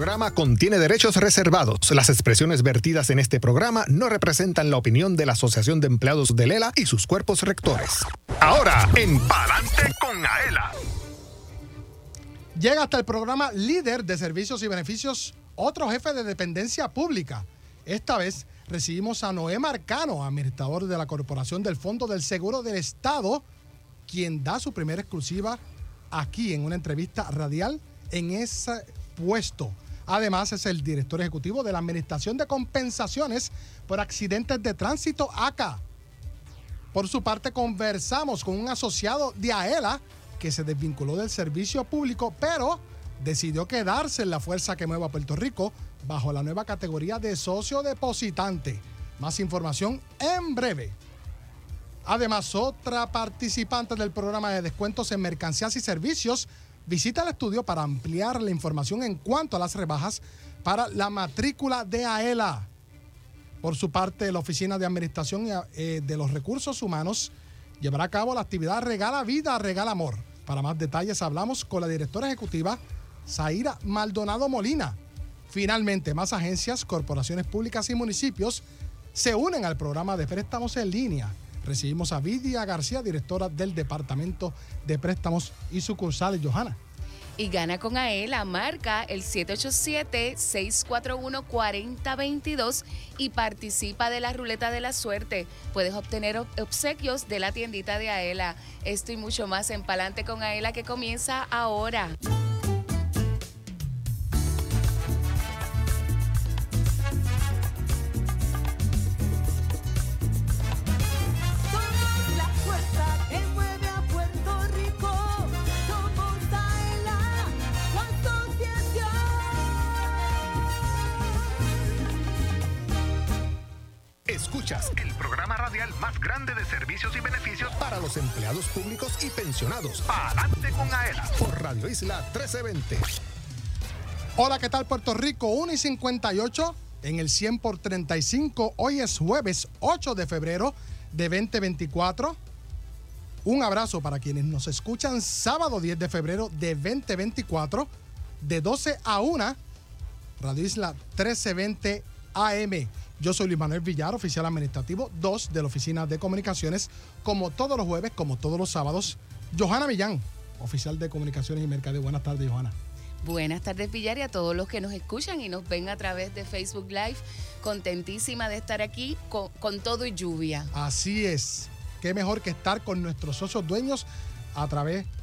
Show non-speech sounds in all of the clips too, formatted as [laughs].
programa contiene derechos reservados. Las expresiones vertidas en este programa no representan la opinión de la Asociación de Empleados de Lela y sus cuerpos rectores. Ahora, en Palante con Aela. Llega hasta el programa líder de servicios y beneficios otro jefe de dependencia pública. Esta vez recibimos a Noé Marcano, administrador de la Corporación del Fondo del Seguro del Estado, quien da su primera exclusiva aquí en una entrevista radial en ese puesto. Además, es el director ejecutivo de la Administración de Compensaciones por Accidentes de Tránsito ACA. Por su parte, conversamos con un asociado de AELA que se desvinculó del servicio público, pero decidió quedarse en la fuerza que mueva Puerto Rico bajo la nueva categoría de socio depositante. Más información en breve. Además, otra participante del programa de descuentos en mercancías y servicios visita el estudio para ampliar la información en cuanto a las rebajas para la matrícula de AELA. Por su parte, la Oficina de Administración eh, de los Recursos Humanos llevará a cabo la actividad Regala Vida, Regala Amor. Para más detalles hablamos con la directora ejecutiva Zaira Maldonado Molina. Finalmente, más agencias, corporaciones públicas y municipios se unen al programa de préstamos en línea. Recibimos a Vidia García, directora del Departamento de Préstamos y sucursales. Johanna. Y gana con AELA, marca el 787-641-4022 y participa de la ruleta de la suerte. Puedes obtener obsequios de la tiendita de AELA. Esto y mucho más en Palante con AELA que comienza ahora. El programa radial más grande de servicios y beneficios para los empleados públicos y pensionados. Adelante con AELA por Radio Isla 1320. Hola, ¿qué tal Puerto Rico? 1 y 58 en el 100 por 35. Hoy es jueves 8 de febrero de 2024. Un abrazo para quienes nos escuchan sábado 10 de febrero de 2024 de 12 a 1. Radio Isla 1320 AM. Yo soy Luis Manuel Villar, oficial administrativo 2 de la Oficina de Comunicaciones, como todos los jueves, como todos los sábados. Johanna Millán, oficial de Comunicaciones y Mercadeo. Buenas tardes, Johanna. Buenas tardes, Villar, y a todos los que nos escuchan y nos ven a través de Facebook Live. Contentísima de estar aquí con, con todo y lluvia. Así es. Qué mejor que estar con nuestros socios dueños a través de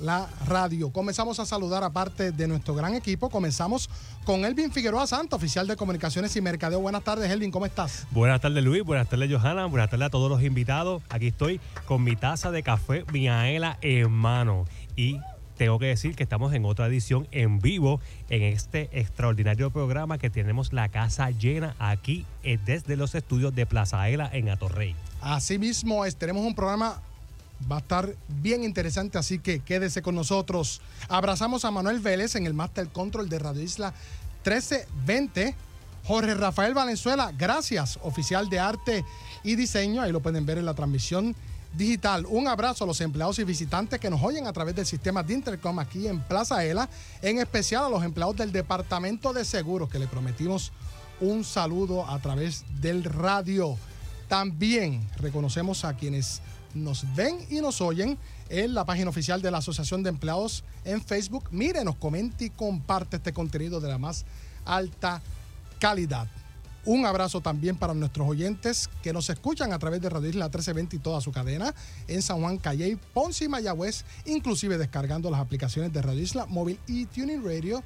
la radio. Comenzamos a saludar a parte de nuestro gran equipo. Comenzamos con Elvin Figueroa Santo, oficial de Comunicaciones y Mercadeo. Buenas tardes, Elvin, ¿cómo estás? Buenas tardes, Luis. Buenas tardes, Johanna. Buenas tardes a todos los invitados. Aquí estoy con mi taza de café Miaela en mano. Y tengo que decir que estamos en otra edición en vivo en este extraordinario programa que tenemos la casa llena aquí eh, desde los estudios de Plaza Aela en Atorrey. Asimismo, tenemos un programa Va a estar bien interesante, así que quédese con nosotros. Abrazamos a Manuel Vélez en el Master Control de Radio Isla 1320. Jorge Rafael Valenzuela, gracias, oficial de arte y diseño. Ahí lo pueden ver en la transmisión digital. Un abrazo a los empleados y visitantes que nos oyen a través del sistema de Intercom aquí en Plaza Ela, en especial a los empleados del Departamento de Seguros que le prometimos un saludo a través del radio. También reconocemos a quienes nos ven y nos oyen en la página oficial de la Asociación de Empleados en Facebook. Mírenos, comente y comparte este contenido de la más alta calidad. Un abrazo también para nuestros oyentes que nos escuchan a través de Radio Isla 1320 y toda su cadena en San Juan, Calle, Ponce y Mayagüez, inclusive descargando las aplicaciones de Radio Isla Móvil y Tuning Radio,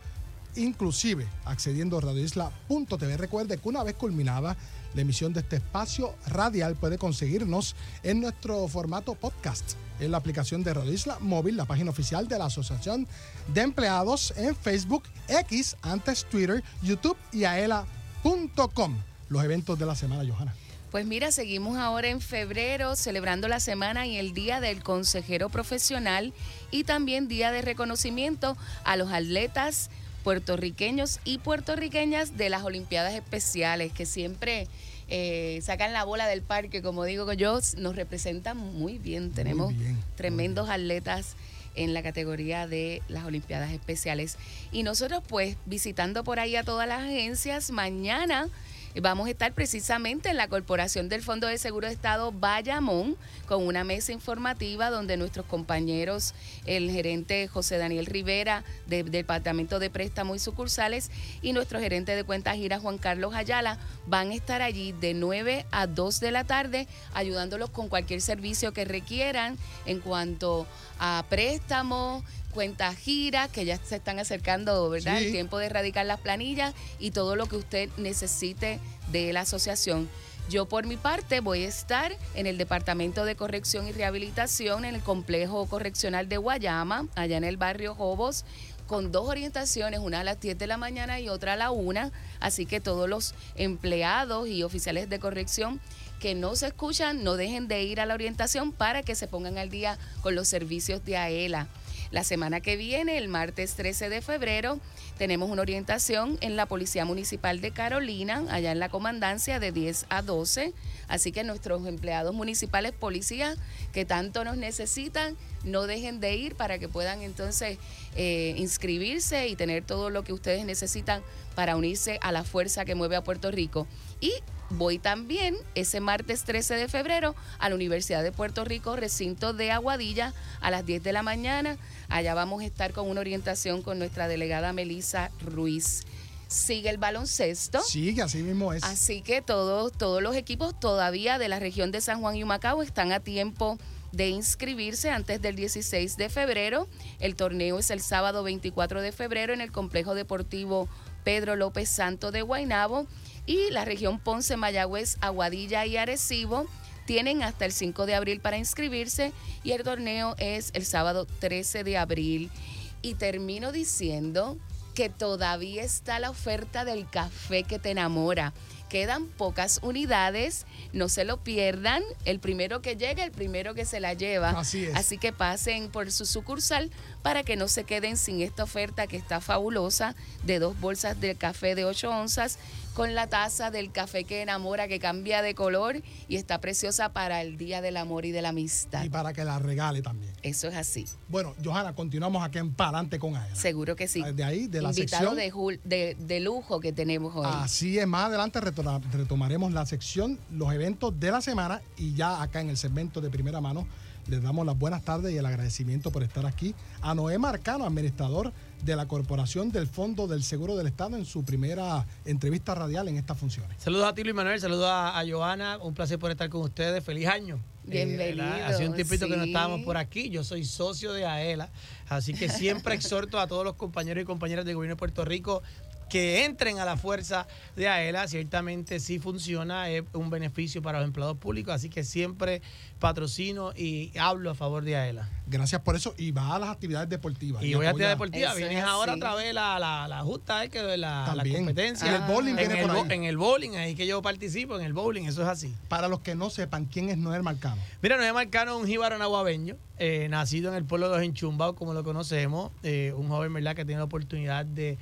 inclusive accediendo a radioisla.tv. Recuerde que una vez culminada la emisión de este espacio radial puede conseguirnos en nuestro formato podcast en la aplicación de Radio Isla Móvil, la página oficial de la Asociación de Empleados en Facebook, X, antes Twitter, YouTube y aela.com. Los eventos de la semana, Johanna. Pues mira, seguimos ahora en febrero celebrando la semana y el Día del Consejero Profesional y también Día de Reconocimiento a los atletas puertorriqueños y puertorriqueñas de las Olimpiadas Especiales, que siempre eh, sacan la bola del parque, como digo yo, nos representan muy bien. Tenemos tremendos atletas en la categoría de las Olimpiadas Especiales. Y nosotros pues visitando por ahí a todas las agencias, mañana Vamos a estar precisamente en la Corporación del Fondo de Seguro de Estado Bayamón con una mesa informativa donde nuestros compañeros, el gerente José Daniel Rivera del Departamento de Préstamo y Sucursales y nuestro gerente de cuentas gira Juan Carlos Ayala van a estar allí de 9 a 2 de la tarde ayudándolos con cualquier servicio que requieran en cuanto a préstamos, cuentas giras que ya se están acercando, ¿verdad? El tiempo de erradicar las planillas y todo lo que usted necesite de la asociación. Yo por mi parte voy a estar en el Departamento de Corrección y Rehabilitación en el Complejo Correccional de Guayama, allá en el barrio Jobos, con dos orientaciones, una a las 10 de la mañana y otra a la 1. Así que todos los empleados y oficiales de corrección que no se escuchan, no dejen de ir a la orientación para que se pongan al día con los servicios de AELA. La semana que viene, el martes 13 de febrero, tenemos una orientación en la Policía Municipal de Carolina, allá en la comandancia de 10 a 12. Así que nuestros empleados municipales, policías que tanto nos necesitan, no dejen de ir para que puedan entonces eh, inscribirse y tener todo lo que ustedes necesitan para unirse a la fuerza que mueve a Puerto Rico. Y Voy también ese martes 13 de febrero a la Universidad de Puerto Rico, recinto de Aguadilla, a las 10 de la mañana. Allá vamos a estar con una orientación con nuestra delegada Melisa Ruiz. Sigue el baloncesto. Sigue, así mismo es. Así que todos, todos los equipos todavía de la región de San Juan y Humacao están a tiempo de inscribirse antes del 16 de febrero. El torneo es el sábado 24 de febrero en el complejo deportivo Pedro López Santo de Guaynabo y la región Ponce, Mayagüez, Aguadilla y Arecibo tienen hasta el 5 de abril para inscribirse y el torneo es el sábado 13 de abril. Y termino diciendo que todavía está la oferta del café que te enamora. Quedan pocas unidades, no se lo pierdan. El primero que llega, el primero que se la lleva. Así es. Así que pasen por su sucursal para que no se queden sin esta oferta que está fabulosa de dos bolsas de café de 8 onzas con la taza del café que enamora, que cambia de color y está preciosa para el Día del Amor y de la Amistad. Y para que la regale también. Eso es así. Bueno, Johanna, continuamos aquí en Palante con ella. Seguro que sí. De ahí, de la Invitado sección. de, de, lujo que tenemos hoy. Así es, más adelante retomaremos la sección, los eventos de la semana y ya acá en el segmento de primera mano les damos las buenas tardes y el agradecimiento por estar aquí a Noé Marcano, administrador de la Corporación del Fondo del Seguro del Estado en su primera entrevista radial en estas funciones. Saludos a ti, Luis Manuel, saludos a, Joana, un placer por estar con ustedes, feliz año. Bienvenido. Eh, hace un tiempito que no estábamos por aquí. Yo soy socio de AELA, así que siempre [laughs] exhorto a todos los compañeros y compañeras del gobierno de Puerto Rico que entren a la fuerza de AELA, ciertamente sí funciona, es un beneficio para los empleados públicos, así que siempre patrocino y hablo a favor de AELA. Gracias por eso y va a las actividades deportivas. Y, voy a actividades deportivas, vienes ahora otra vez la, la, la justa, eh, que la, la competencia. el bowling en el, En el bowling, ahí que yo participo, en el bowling, eso es así. Para los que no sepan, ¿quién es Noel Marcano? Mira, Noel Marcano es un jíbaro nahuabeño, eh, nacido en el pueblo de los Enchumbados, como lo conocemos, eh, un joven, ¿verdad?, que tiene la oportunidad de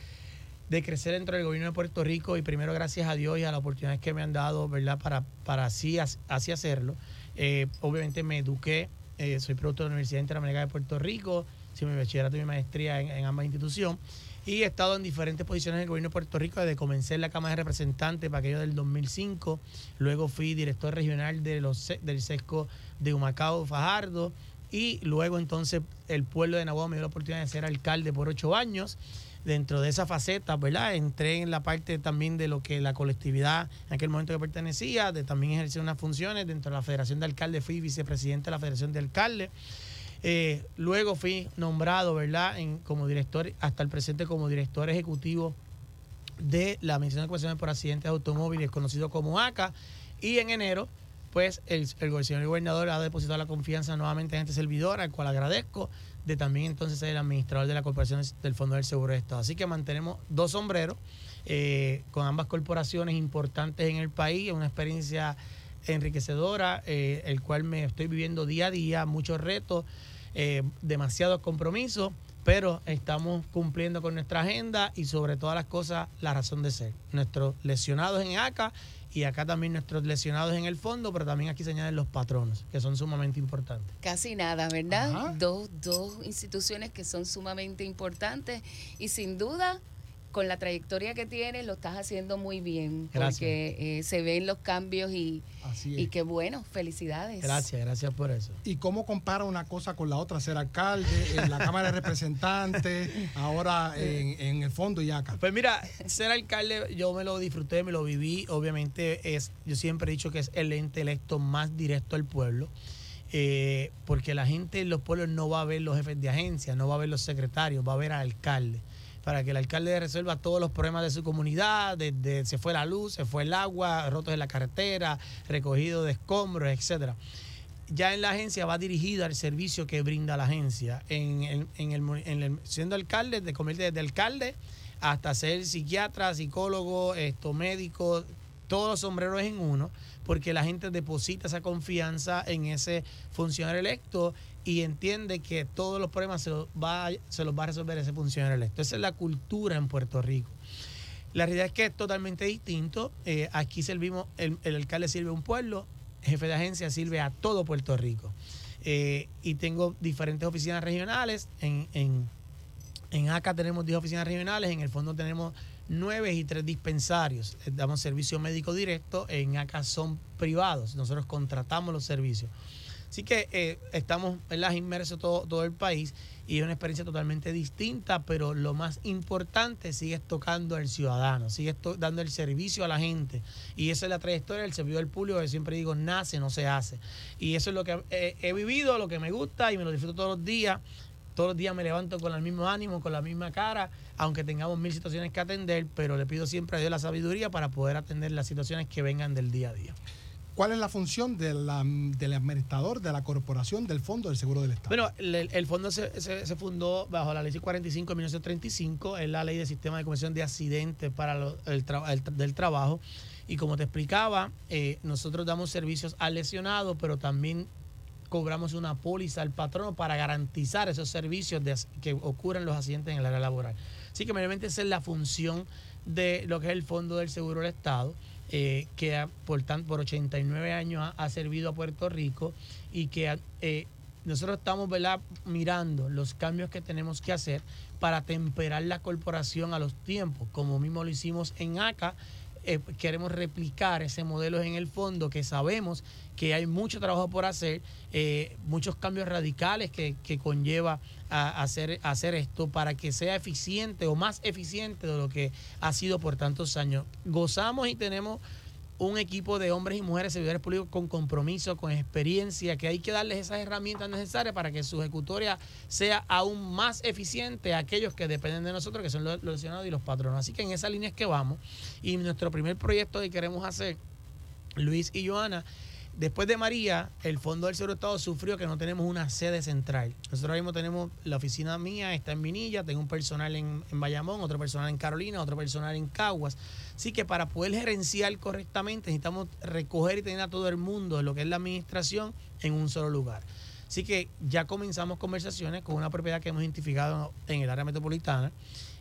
de crecer dentro del gobierno de Puerto Rico y primero gracias a Dios y a las oportunidades que me han dado, ¿verdad? Para, para así, así hacerlo. Eh, obviamente me eduqué, eh, soy producto de la Universidad Interamericana de Puerto Rico, hice mi bachillerato y mi maestría en, ambas instituciones y he estado en diferentes posiciones del gobierno de Puerto Rico desde comencé en la Cámara de Representantes para aquello del 2005, luego fui director regional de los, del SESCO de Humacao, Fajardo y luego entonces el pueblo de Nahuatl me dio la oportunidad de ser alcalde por ocho años dentro de esa faceta, ¿verdad? Entré en la parte también de lo que la colectividad en aquel momento que pertenecía, de también ejercer unas funciones dentro de la Federación de Alcaldes, fui vicepresidente de la Federación de Alcaldes. Eh, luego fui nombrado, ¿verdad?, en, como director, hasta el presente como director ejecutivo de la Administración de Ocupaciones por Accidentes de Automóviles, conocido como ACA, y en enero pues el, el, señor gobernador ha depositado la confianza nuevamente en este servidor, al cual agradezco de también entonces ser el administrador de la Corporación del Fondo del Seguro de Estado. Así que mantenemos dos sombreros eh, con ambas corporaciones importantes en el país, es una experiencia enriquecedora, eh, el cual me estoy viviendo día a día, muchos retos, eh, demasiados compromisos, pero estamos cumpliendo con nuestra agenda y sobre todas las cosas la razón de ser. Nuestros lesionados en ACA y acá también nuestros lesionados en el fondo, pero también aquí se añaden los patronos, que son sumamente importantes. Casi nada, ¿verdad? Dos, dos instituciones que son sumamente importantes y sin duda con la trayectoria que tienes lo estás haciendo muy bien Gracias. porque eh, se ven los cambios y, Así es. y qué bueno, felicidades. Gracias, gracias por eso. ¿Y cómo compara una cosa con la otra? Ser alcalde, en la Cámara de Representantes, [laughs] ahora en, en el fondo y acá. Pues mira, ser alcalde yo me lo disfruté, me lo viví. Obviamente es, yo siempre he dicho que es el ente electo más directo al pueblo. eh, porque la gente en los pueblos no va a ver los jefes de agencia, no va a ver los secretarios, va a ver al alcalde. Para que el alcalde resuelva todos los problemas de su comunidad, desde se fue la luz, se fue el agua, rotos en la carretera, recogido de escombros, etcétera ya en la agencia va dirigida al servicio que brinda la agencia. En, el- en el, siendo alcalde, de convertirte desde alcalde hasta ser psiquiatra, psicólogo, esto, médico, todos los sombreros en uno, porque la gente deposita esa confianza en ese funcionario electo y entiende que todos los problemas se los va, se los va a resolver ese funcionario electo. Esa es la cultura en Puerto Rico. La realidad es que es totalmente distinto. Eh, aquí servimos, el, el alcalde sirve a un pueblo, el jefe de agencia sirve a todo Puerto Rico. Eh, y tengo diferentes oficinas regionales. En, en, en ACA tenemos 10 oficinas regionales, en el fondo tenemos 9 y 3 dispensarios. Damos servicio médico directo, en ACA son privados, nosotros contratamos los servicios. Así que eh, estamos ¿verdad? inmersos todo, todo el país y es una experiencia totalmente distinta, pero lo más importante, sigues tocando al ciudadano, sigues dando el servicio a la gente. Y esa es la trayectoria del servidor público que siempre digo, nace, no se hace. Y eso es lo que eh, he vivido, lo que me gusta y me lo disfruto todos los días. Todos los días me levanto con el mismo ánimo, con la misma cara, aunque tengamos mil situaciones que atender, pero le pido siempre a Dios la sabiduría para poder atender las situaciones que vengan del día a día. ¿Cuál es la función de del administrador de la corporación del Fondo del Seguro del Estado? Bueno, el, fondo se, se- fundó bajo la ley 45 de 1935, es la ley de sistema de comisión de accidentes para lo- el, del trabajo. Y como te explicaba, eh, nosotros damos servicios al lesionado, pero también cobramos una póliza al patrono para garantizar esos servicios que ocurren los accidentes en el área laboral. Así que mayormente esa es la función de lo que es el Fondo del Seguro del Estado, eh, que ha- por, tan- por 89 años ha, servido a Puerto Rico y que eh, nosotros estamos ¿verdad? mirando los cambios que tenemos que hacer para temperar la corporación a los tiempos, como mismo lo hicimos en ACA. Eh, queremos replicar ese modelo en el fondo que sabemos que hay mucho trabajo por hacer, eh, muchos cambios radicales que, que conlleva a hacer, hacer esto para que sea eficiente o más eficiente de lo que ha sido por tantos años. Gozamos y tenemos un equipo de hombres y mujeres servidores públicos con compromiso, con experiencia, que hay que darles esas herramientas necesarias para que su ejecutoria sea aún más eficiente a aquellos que dependen de nosotros, que son los, los lesionados y los patronos. Así que en esa línea es que vamos. Y nuestro primer proyecto que queremos hacer, Luis y Joana, después de María, el Fondo del Seguro Estado sufrió que no tenemos una sede central. Nosotros ahora mismo tenemos la oficina mía, está en Vinilla, tengo un personal en, en Bayamón, otro personal en Carolina, otro personal en Caguas. Así que para poder gerenciar correctamente necesitamos recoger y tener a todo el mundo, lo que es la administración, en un solo lugar. Así que ya comenzamos conversaciones con una propiedad que hemos identificado en el área metropolitana.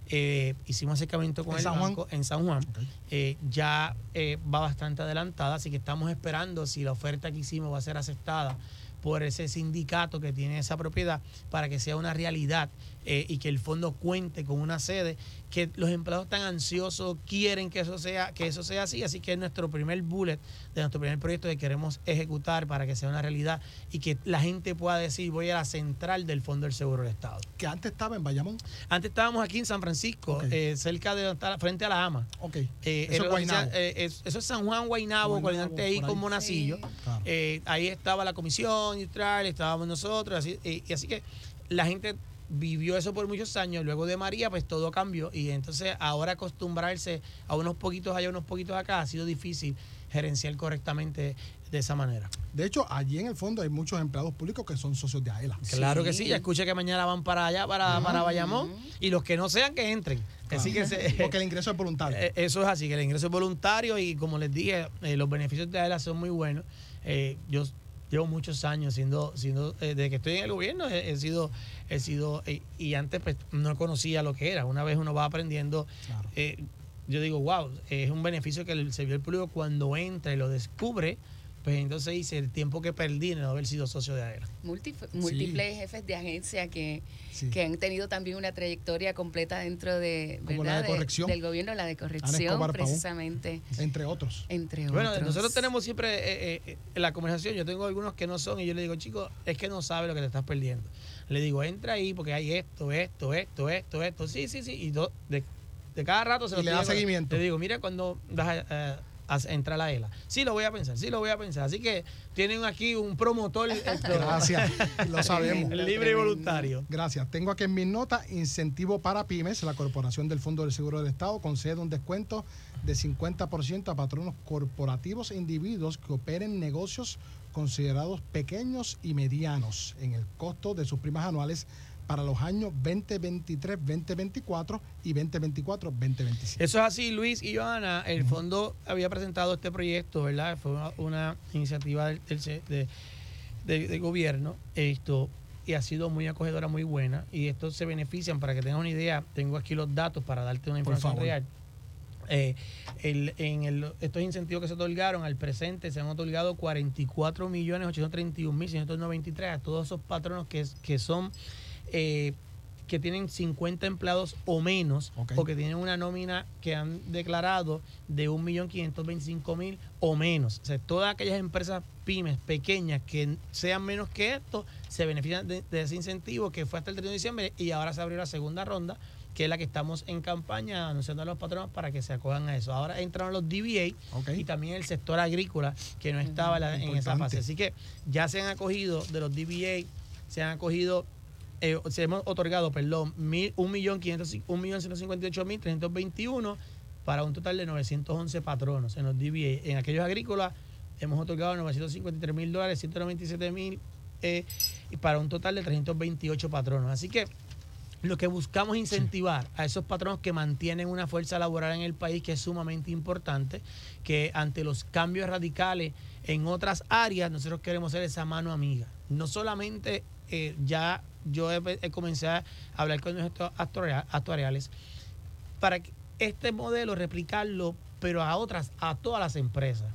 Eh, hicimos acercamiento con ¿En el San Juan? banco en San Juan. Eh, ya eh, va bastante adelantada, así que estamos esperando si la oferta que hicimos va a ser aceptada por ese sindicato que tiene esa propiedad para que sea una realidad eh, y que el fondo cuente con una sede que los empleados están ansiosos quieren que eso sea que eso sea así así que es nuestro primer bullet de nuestro primer proyecto que queremos ejecutar para que sea una realidad y que la gente pueda decir voy a la central del fondo del seguro del estado Que antes estaba en Bayamón. antes estábamos aquí en San Francisco Ok. eh, cerca de donde está- frente a la ama Ok. eh, Eso es Guaynabo. eh, es- eso es San Juan Guaynabo, colindante ahí con. Monacillo. Sí. Claro. Eh, ahí estaba la comisión industrial, estábamos nosotros, así, y así que la gente vivió eso por muchos años. Luego de María, pues todo cambió. Y entonces ahora acostumbrarse a unos poquitos allá, unos poquitos acá, ha sido difícil gerenciar correctamente de esa manera. De hecho, allí en el fondo hay muchos empleados públicos que son socios de AELA. Claro que Sí. ya escuché que mañana van para allá, para, para Bayamón, y los que no sean, que entren. Así que se- [laughs] Porque el ingreso es voluntario. Eh, Eso es así, que el ingreso es voluntario y como les dije, eh, los beneficios de AELA son muy buenos. Eh, yo llevo muchos años siendo, siendo eh, desde que estoy en el gobierno he, he sido, he sido, eh, y antes pues no conocía lo que era. Una vez uno va aprendiendo, Claro. eh, yo digo, wow, es un beneficio que el servidor público cuando entra y lo descubre, pues entonces dice el tiempo que perdí en no haber sido socio de AERA. Múltif- múltiples jefes de agencia que, Sí. que han tenido también una trayectoria completa dentro de, Como la ¿verdad? de corrección. del gobierno, la de corrección, Pavón. precisamente, Entre otros. entre Bueno, otros. nosotros tenemos siempre eh, eh, en la conversación, yo tengo algunos que no son y yo le digo, chicos, es que no sabe lo que te estás perdiendo. Le digo, entra ahí porque hay esto, esto, esto, esto, esto. Sí, sí, sí. Y do- de, de cada rato se Y lo le da seguimiento. Le digo, mira cuando vas a, a- a entrar a la ELA. Sí, lo voy a pensar, sí, lo voy a pensar. Así que tienen aquí un promotor. [laughs] Gracias. Lo [laughs] sabemos. Libre y voluntario. Gracias. Tengo aquí en mis notas incentivo para pymes. La Corporación del Fondo del Seguro del Estado concede un descuento de 50% a patronos corporativos e individuos que operen negocios considerados pequeños y medianos en el costo de sus primas anuales para los años 2023, 2024 y 2024, 2027. Eso es así, Luis y Joana. El fondo había presentado este proyecto, ¿verdad? Fue una, una iniciativa del, gobierno. Esto y ha sido muy acogedora, muy buena. Y estos se benefician, para que tengas una idea, tengo aquí los datos para darte una información real. Eh, el- en el- estos incentivos que se otorgaron al presente se han otorgado 44 millones 831 mil 693 a todos esos patronos que, que son eh, que tienen 50 empleados o menos Ok. o que tienen una nómina que han declarado de 1.525.000 o menos. O sea, todas aquellas empresas pymes pequeñas que sean menos que esto se benefician de, de ese incentivo que fue hasta el 31 de diciembre y ahora se abrió la segunda ronda que es la que estamos en campaña anunciando a los patronos para que se acojan a eso. Ahora entraron los DBA y también el sector agrícola que no estaba la- en esa fase. Así que ya se han acogido de los DBA, se han acogido, eh, se hemos otorgado, perdón, mil- un millón quinientos- un millón ciento cincuenta y ocho mil trescientos veintiuno para un total de 911 patronos en los DBA. En aquellos agrícolas hemos otorgado 953 mil dólares, 197 mil eh, y para un total de 328 patronos. Así que lo que buscamos incentivar a esos patronos que mantienen una fuerza laboral en el país que es sumamente importante, que ante los cambios radicales en otras áreas, nosotros queremos ser esa mano amiga. No solamente eh, ya yo he, he comencé a hablar con nuestros actuaria- actuariales para que este modelo replicarlo, pero a otras, a todas las empresas.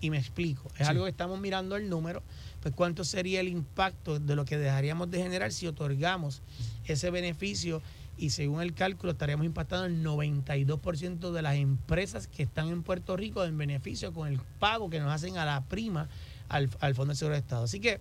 Y me explico, es Sí. algo que estamos mirando el número, pues cuánto sería el impacto de lo que dejaríamos de generar si otorgamos ese beneficio y según el cálculo estaríamos impactando el 92% de las empresas que están en Puerto Rico en beneficio con el pago que nos hacen a la prima al, al Fondo de Seguro de Estado. Así que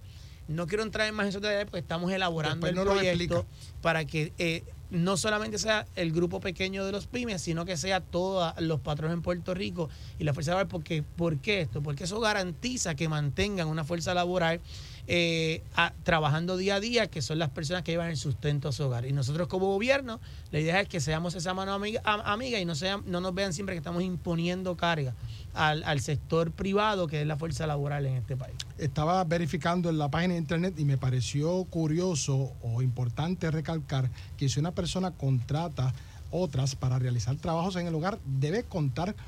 no quiero entrar en más esos detalles porque estamos elaborando Después el no proyecto para que eh, no solamente sea el grupo pequeño de los pymes, sino que sea todos los patrones en Puerto Rico y la fuerza laboral. Porque, ¿Por qué esto? Porque eso garantiza que mantengan una fuerza laboral eh, trabajando día a día, que son las personas que llevan el sustento a su hogar. Y nosotros como gobierno, la idea es que seamos esa mano amiga, amiga y no, sean, no nos vean siempre que estamos imponiendo carga al, al sector privado, que es la fuerza laboral en este país. Estaba verificando en la página de internet y me pareció curioso o importante recalcar que si una persona contrata otras para realizar trabajos en el hogar, debe contar con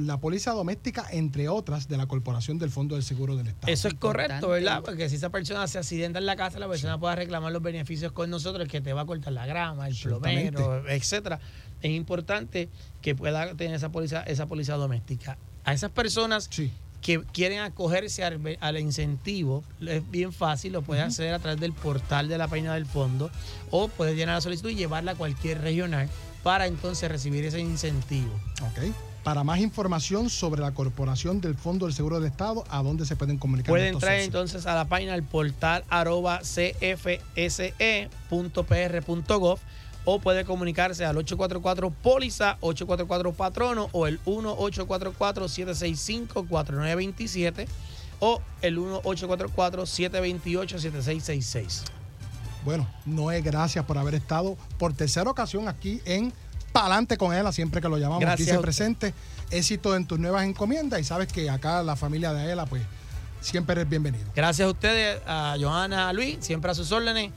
la póliza doméstica, entre otras, de la Corporación del Fondo del Seguro del Estado. Eso es correcto. ¿verdad? Porque si esa persona se accidenta en la casa, la persona pueda reclamar los beneficios con nosotros, el que te va a cortar la grama, el plomero, etcétera. Es importante que pueda tener esa póliza, esa póliza doméstica. A esas personas Sí. que quieren acogerse al, incentivo, es bien fácil, lo puede hacer a través del portal de la página del fondo o puede llenar la solicitud y llevarla a cualquier regional para entonces recibir ese incentivo. Ok. Para más información sobre la Corporación del Fondo del Seguro del Estado, ¿a dónde se pueden comunicar? Pueden entrar socios? entonces a la página del portal arroba cfse.pr.gov o puede comunicarse al 844 póliza 844 patrono o el 1844 765 4927 o el 1844 728 7666 Bueno, Noé, gracias por haber estado por tercera ocasión aquí en Palante con Ela, siempre que lo llamamos Gracias usted. presente. Éxito en tus nuevas encomiendas y sabes que acá la familia de Ela, pues, siempre eres bienvenido. Gracias a ustedes, a Johanna, a Luis, siempre a sus órdenes.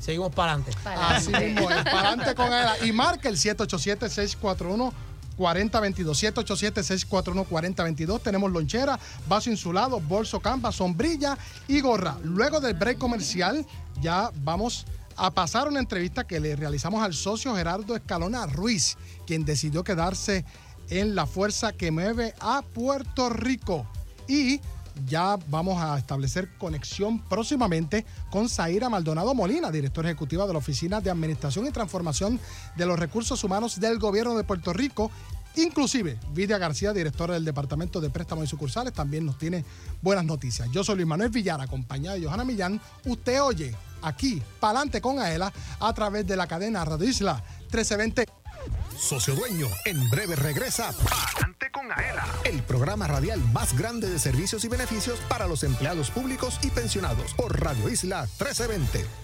Seguimos para adelante. Así mismo es, Palante con Ela. Y marca el 787-641. 4022 787-641-4022. Tenemos lonchera, vaso insulado, bolso campa, sombrilla y gorra. Luego del break comercial, ya vamos a pasar una entrevista que le realizamos al socio Gerardo Escalona Ruiz, quien decidió quedarse en la fuerza que mueve a Puerto Rico. Y ya vamos a establecer conexión próximamente con Zaira Maldonado Molina, directora ejecutiva de la Oficina de Administración y Transformación de los Recursos Humanos del Gobierno de Puerto Rico. Inclusive, Vidia García, directora del Departamento de Préstamos y Sucursales, también nos tiene buenas noticias. Yo soy Luis Manuel Villar, acompañado de Johanna Millán. Usted oye aquí, Palante con Aela, a través de la cadena Radio Isla 1320. Socio Dueño, en breve regresa Palante con Aela, el programa radial más grande de servicios y beneficios para los empleados públicos y pensionados por Radio Isla 1320.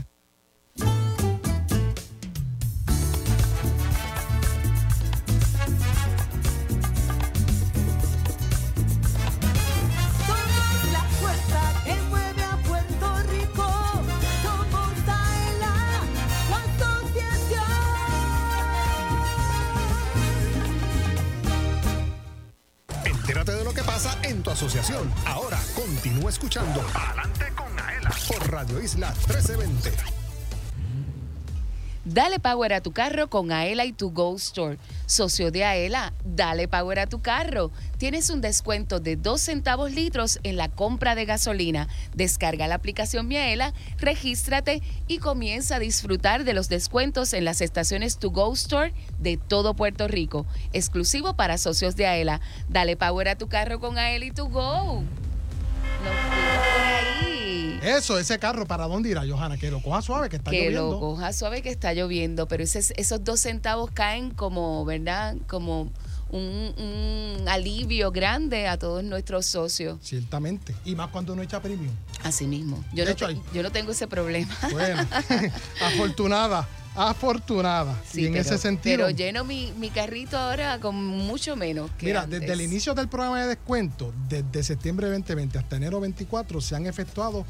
Asociación. Ahora continúa escuchando Adelante con Aela por Radio Isla 1320. Dale power a tu carro con Aela y tu Go Store. Socio de Aela, dale power a tu carro. Tienes un descuento de 2 centavos litros en la compra de gasolina. Descarga la aplicación Miaela, regístrate y comienza a disfrutar de los descuentos en las estaciones To Go Store de todo Puerto Rico. Exclusivo para socios de Aela. Dale power a tu carro con Aela y To Go. Por ahí. Eso, ese carro, ¿para dónde irá, Johanna? Que lo coja suave, que está que lloviendo. lo coja suave que está lloviendo, pero ese- esos dos centavos caen como, ¿verdad? Como un, un alivio grande a todos nuestros socios. Ciertamente. Y más cuando uno echa premium. Así mismo. Yo, no, hecho, te- hay- yo no tengo ese problema. [laughs] Bueno, [laughs] afortunada, afortunada. Sí, y en pero- ese sentido. Pero lleno mi, mi carrito ahora con mucho menos que Mira, antes. desde el inicio del programa de descuento, desde septiembre 2020 hasta enero 24, se han efectuado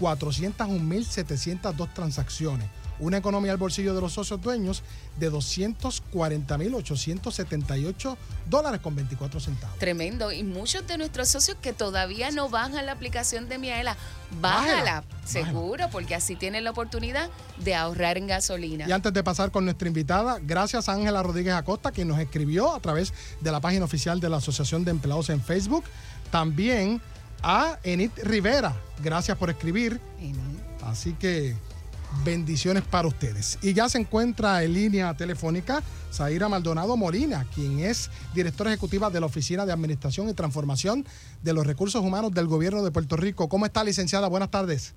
401.702 transacciones. Una economía al bolsillo de los socios dueños de 240.878 dólares con 24 centavos. Tremendo. Y muchos de nuestros socios que todavía no bajan la aplicación de Miaela, Bájala, bájala, seguro, porque así tienen la oportunidad de ahorrar en gasolina. Y antes de pasar con nuestra invitada, gracias a Ángela Rodríguez Acosta, quien nos escribió a través de la página oficial de la Asociación de Empleados en Facebook. También a Enid Rivera, gracias por escribir. Así que Bendiciones para ustedes. Y ya se encuentra en línea telefónica Zaira Maldonado Molina, quien es directora ejecutiva de la Oficina de Administración y Transformación de los Recursos Humanos del Gobierno de Puerto Rico. ¿Cómo está, licenciada? Buenas tardes.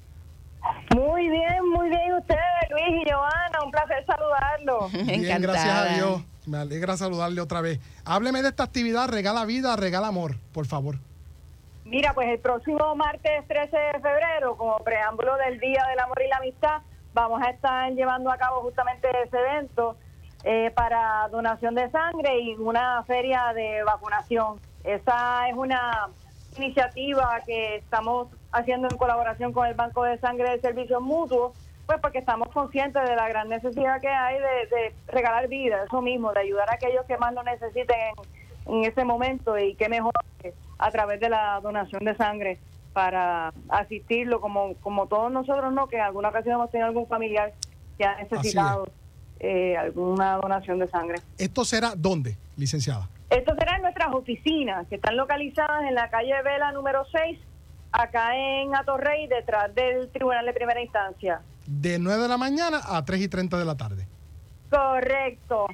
Muy bien, muy bien ustedes, Luis y Joana, un placer saludarlos. [laughs] Bien, gracias a Dios. Me alegra saludarle otra vez. Hábleme de esta actividad, Regala Vida, Regala Amor, por favor. Mira, pues el próximo martes 13 de febrero, como preámbulo del Día del Amor y la Amistad, vamos a estar llevando a cabo justamente ese evento eh, para donación de sangre y una feria de vacunación. Esa es una iniciativa que estamos haciendo en colaboración con el Banco de Sangre de Servicios Mutuos, pues porque estamos conscientes de la gran necesidad que hay de, de regalar vida, eso mismo, de ayudar a aquellos que más lo necesiten en, en ese momento y qué mejor a través de la donación de sangre para asistirlo como, como todos nosotros, ¿no? Que en alguna ocasión hemos tenido algún familiar que ha necesitado eh, alguna donación de sangre. ¿Esto será dónde, licenciada? Esto será en nuestras oficinas, que están localizadas en la calle Vela número 6, acá en Atorrey, detrás del Tribunal de Primera Instancia. De 9 de la mañana a 3 y 30 de la tarde. Correcto,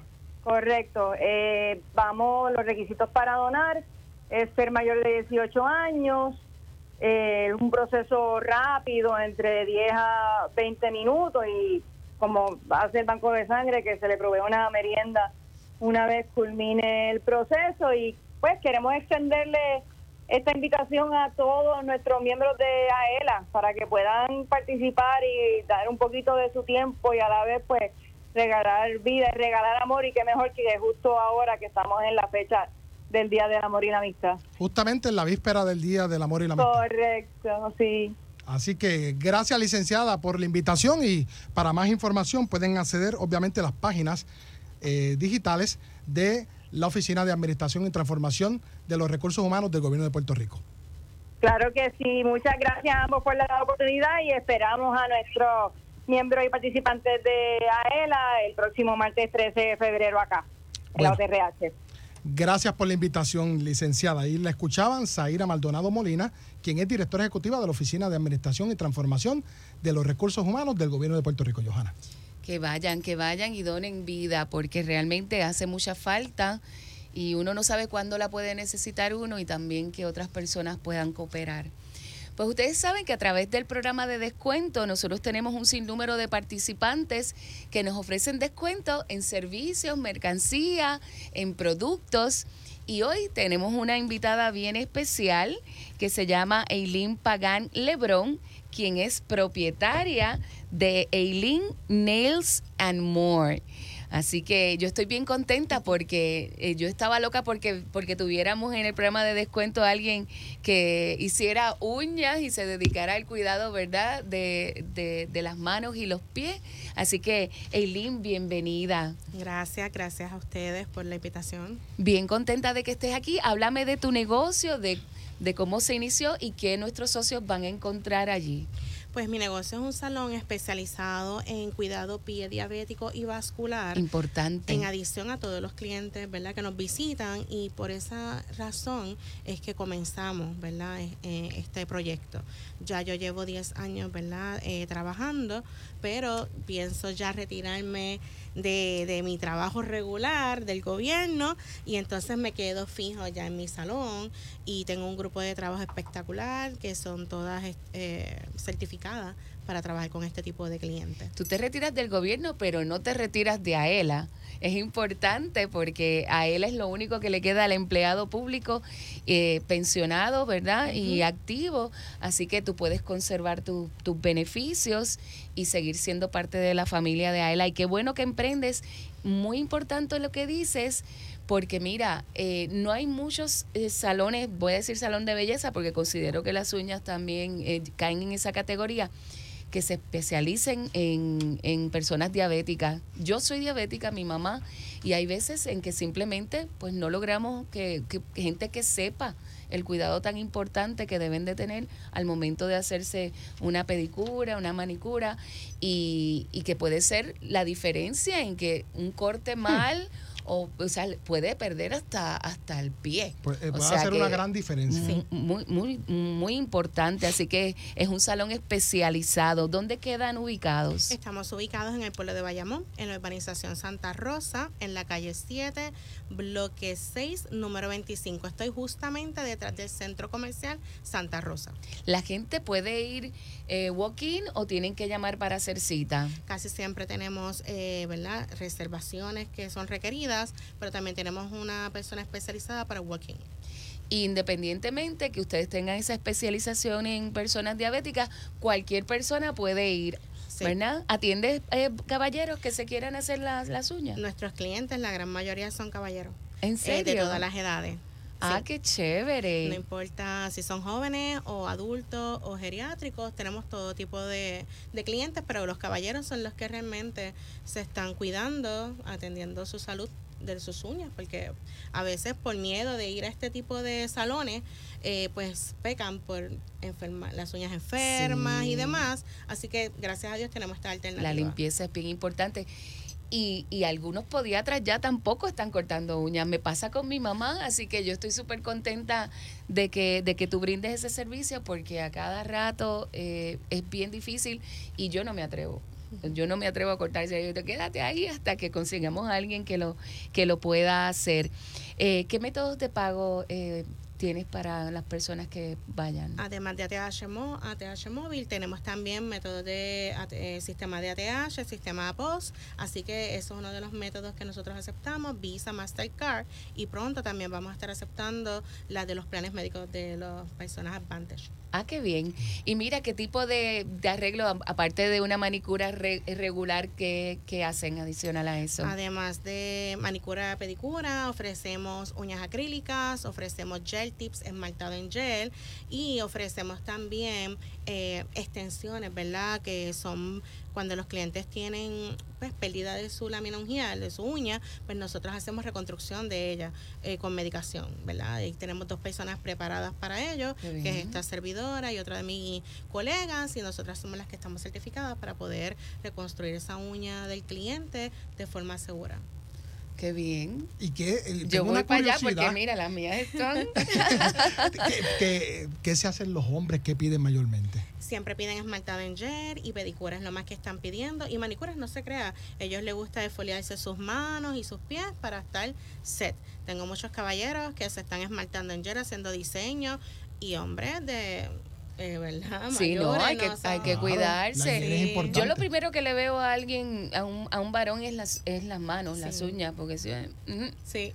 correcto. Eh, vamos, los requisitos para donar es ser mayor de 18 años, eh, un proceso rápido, entre 10 a 20 minutos y como hace el Banco de Sangre, que se le provee una merienda una vez culmine el proceso y pues queremos extenderle esta invitación a todos nuestros miembros de AELA para que puedan participar y dar un poquito de su tiempo y a la vez pues regalar vida y regalar amor y qué mejor que justo ahora que estamos en la fecha del Día del Amor y la Amistad. Justamente en la víspera del Día del Amor y la Amistad. Correcto, sí. Así que gracias, licenciada, por la invitación y para más información pueden acceder, obviamente, a las páginas eh, digitales de la Oficina de Administración y Transformación de los Recursos Humanos del Gobierno de Puerto Rico. Claro que sí, muchas gracias a ambos por la oportunidad y esperamos a nuestros miembros y participantes de AELA el próximo martes 13 de febrero acá, en la Bueno. OTRH. Gracias por la invitación, licenciada. Ahí la escuchaban Zaira Maldonado Molina, quien es directora ejecutiva de la Oficina de Administración y Transformación de los Recursos Humanos del Gobierno de Puerto Rico. Johanna. Que vayan, que vayan y donen vida, porque realmente hace mucha falta y uno no sabe cuándo la puede necesitar uno y también que otras personas puedan cooperar. Pues ustedes saben que a través del programa de descuento nosotros tenemos un sinnúmero de participantes que nos ofrecen descuento en servicios, mercancía, en productos. Y hoy tenemos una invitada bien especial que se llama Eileen Pagán Lebrón, quien es propietaria de Eileen Nails and More. Así que yo estoy bien contenta porque eh, yo estaba loca porque, porque tuviéramos en el programa de descuento a alguien que hiciera uñas y se dedicara al cuidado, ¿verdad?, de, de, de las manos y los pies. Así que, Eileen, bienvenida. Gracias, gracias a ustedes por la invitación. Bien contenta de que estés aquí. Háblame de tu negocio, de, de cómo se inició y qué nuestros socios van a encontrar allí. Pues mi negocio es un salón especializado en cuidado pie diabético y vascular. Importante. En adición a todos los clientes, ¿verdad? Que nos visitan y por esa razón es que comenzamos, ¿verdad? Eh, este proyecto. Ya yo llevo 10 años, ¿verdad? Eh, trabajando, pero pienso ya retirarme de, de mi trabajo regular del gobierno y entonces me quedo fijo ya en mi salón y tengo un grupo de trabajo espectacular que son todas eh, certificadas para trabajar con este tipo de clientes. Tú te retiras del gobierno, pero no te retiras de AELA. Es importante porque AELA es lo único que le queda al empleado público eh, pensionado, ¿verdad? Y activo. Así que tú puedes conservar tu- tus beneficios y seguir siendo parte de la familia de AELA. Y qué bueno que emprendes. Muy importante lo que dices. Porque mira, eh, no hay muchos eh, salones, voy a decir salón de belleza, porque considero que las uñas también eh, caen en esa categoría, que se especialicen en, en personas diabéticas. Yo soy diabética, mi mamá, y hay veces en que simplemente pues no logramos que, que- que gente que sepa el cuidado tan importante que deben de tener al momento de hacerse una pedicura, una manicura, y, y que puede ser la diferencia en que un corte mal o, o sea, puede perder hasta, hasta el pie. Pues, eh, O sea hacer una gran diferencia. Sí, muy, muy, muy importante. Así que es un salón especializado. ¿Dónde quedan ubicados? Estamos ubicados en el pueblo de Bayamón, en la urbanización Santa Rosa, en la calle 7, bloque 6, número 25. Estoy justamente detrás del centro comercial Santa Rosa. ¿La gente puede ir eh, walk-in o tienen que llamar para hacer cita? Casi siempre tenemos, eh, ¿verdad?, reservaciones que son requeridas, pero también tenemos una persona especializada para walking. Independientemente que ustedes tengan esa especialización en personas diabéticas, cualquier persona puede ir. ¿Verdad? ¿Atiendes eh, caballeros que se quieran hacer las, las uñas? Nuestros clientes, la gran mayoría son caballeros. ¿En eh, serio? de todas las edades. Ah, Sí. qué chévere. No importa si son jóvenes o adultos o geriátricos, tenemos todo tipo de, de clientes, pero los caballeros son los que realmente se están cuidando, atendiendo su salud de sus uñas, porque a veces por miedo de ir a este tipo de salones, eh, pues pecan por enferma, las uñas enfermas Sí. y demás. Así que gracias a Dios tenemos esta alternativa. La limpieza es bien importante. Y, y algunos podiatras ya tampoco están cortando uñas. Me pasa con mi mamá, así que yo estoy súper contenta de que, de que tú brindes ese servicio porque a cada rato eh, es bien difícil y yo no me atrevo. Yo no me atrevo a cortarse. Yo te quédate ahí hasta que consigamos a alguien que lo, que lo pueda hacer. Eh, ¿Qué métodos de pago eh, tienes para las personas que vayan? Además de ATH, ATH móvil, tenemos también métodos de eh, sistema de ATH, sistema POS, así que eso es uno de los métodos que nosotros aceptamos, Visa, Mastercard, y pronto también vamos a estar aceptando las de los planes médicos de las personas Advantage. Ah, qué bien. Y mira, ¿qué tipo de, de arreglo, aparte de una manicura re- regular, que, hacen adicional a eso? Además de manicura, pedicura, ofrecemos uñas acrílicas, ofrecemos gel tips esmaltado en gel y ofrecemos también eh, extensiones, ¿verdad? Que son cuando los clientes tienen pues pérdida de su lámina ungial, de su uña, pues nosotros hacemos reconstrucción de ella eh, con medicación, ¿verdad? Y tenemos dos personas preparadas para ello, que es esta servidora y otra de mis colegas, y nosotras somos las que estamos certificadas para poder reconstruir esa uña del cliente de forma segura. Qué bien. Y que eh, Yo tengo voy una para allá porque mira, las mías están... [laughs] ¿Qué, qué- qué se hacen los hombres? ¿Qué piden mayormente? Siempre piden esmaltado en gel y pedicura es lo más que están pidiendo. Y manicuras no se crea. ellos les gusta defoliarse sus manos y sus pies para estar set. Tengo muchos caballeros que se están esmaltando en gel haciendo diseño y hombres de, eh, ¿verdad? Sí, no, hay que, no son- hay que cuidarse. es importante. Yo lo primero que le veo a alguien, a un, a un varón, es las, es las manos, Sí. las uñas, porque si, ujú, Sí.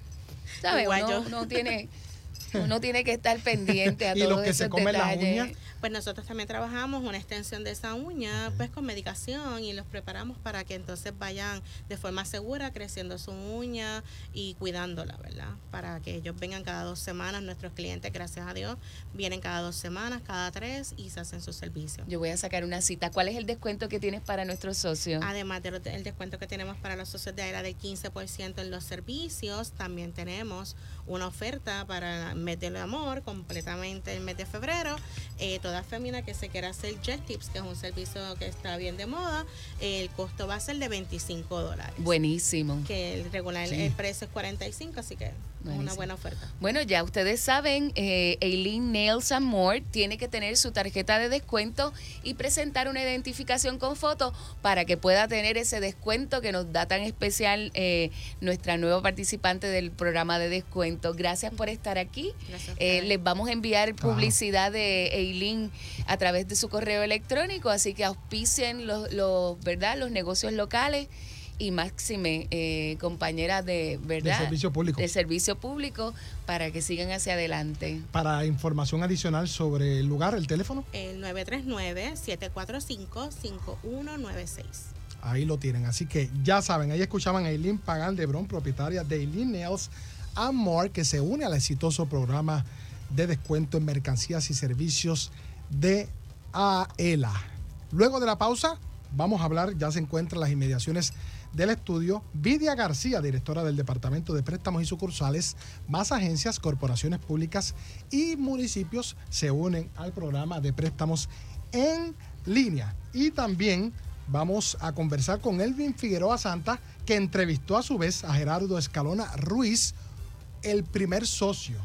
¿sabes? Uno, uno tiene, [laughs] uno tiene que estar pendiente a Y todos los que se comen las uñas. Pues nosotros también trabajamos una extensión de esa uña, pues con medicación y los preparamos para que entonces vayan de forma segura creciendo su uña y cuidándola, ¿verdad? Para que ellos vengan cada dos semanas, nuestros clientes, gracias a Dios, vienen cada dos semanas, cada tres y se hacen su servicio. Yo voy a sacar una cita. ¿Cuál es el descuento que tienes para nuestros socios? Además del descuento que tenemos para los socios de AERA del 15% en los servicios, también tenemos una oferta para el mes del amor, completamente el mes de febrero. Eh, toda fémina que se quiera hacer Jet Tips, que es un servicio que está bien de moda, el costo va a ser de 25 dólares. Buenísimo. Que el regular Sí. el precio es 45, así que una buena oferta. Bueno, ya ustedes saben, eh, Aileen Nails and More tiene que tener su tarjeta de descuento y presentar una identificación con foto para que pueda tener ese descuento que nos da tan especial eh, nuestra nueva participante del programa de descuento. Gracias por estar aquí. Gracias a Eh, les vamos a enviar publicidad de Eileen a través de su correo electrónico, así que auspicien los, los, ¿verdad? los negocios locales y máxime eh, compañeras de verdad De servicio público. de servicio público para que sigan hacia adelante. Para información adicional sobre el lugar, el teléfono, El 939-745-5196. ahí lo tienen. Así que ya saben, ahí escuchaban a Eileen Pagan de Bron, propietaria de Eileen Nails and More, que se une al exitoso programa de descuento en mercancías y servicios de AELA. Luego de la pausa, vamos a hablar, ya se encuentra en las inmediaciones del estudio, Vidia García, directora del Departamento de Préstamos y Sucursales, más agencias, corporaciones públicas y municipios se unen al programa de préstamos en línea. Y también vamos a conversar con Elvin Figueroa Santa, que entrevistó a su vez a Gerardo Escalona Ruiz, el primer socio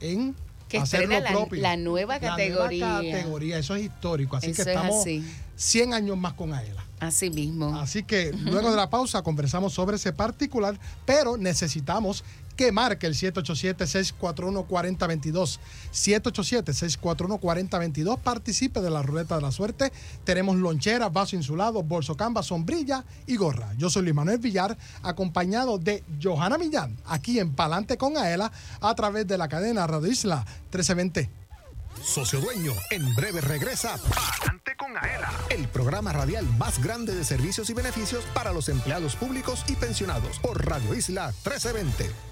en Que hacer lo la- propio. la nueva categoría. nueva categoría, eso es histórico. Así Eso que es estamos así. 100 años más con Aela. Así mismo. Así que [laughs] luego de la pausa conversamos sobre ese particular, pero necesitamos que marque el 787-641-4022. 787-641-4022. Participe de la ruleta de la suerte. Tenemos loncheras, vaso insulado, bolso camba, sombrilla y gorra. Yo soy Luis Manuel Villar, acompañado de Johanna Millán, aquí en Palante con Aela, a través de la cadena Radio Isla 1320. Socio Dueño, en breve regresa Palante el programa radial más grande de servicios y beneficios para los empleados públicos y pensionados por Radio Isla 1320.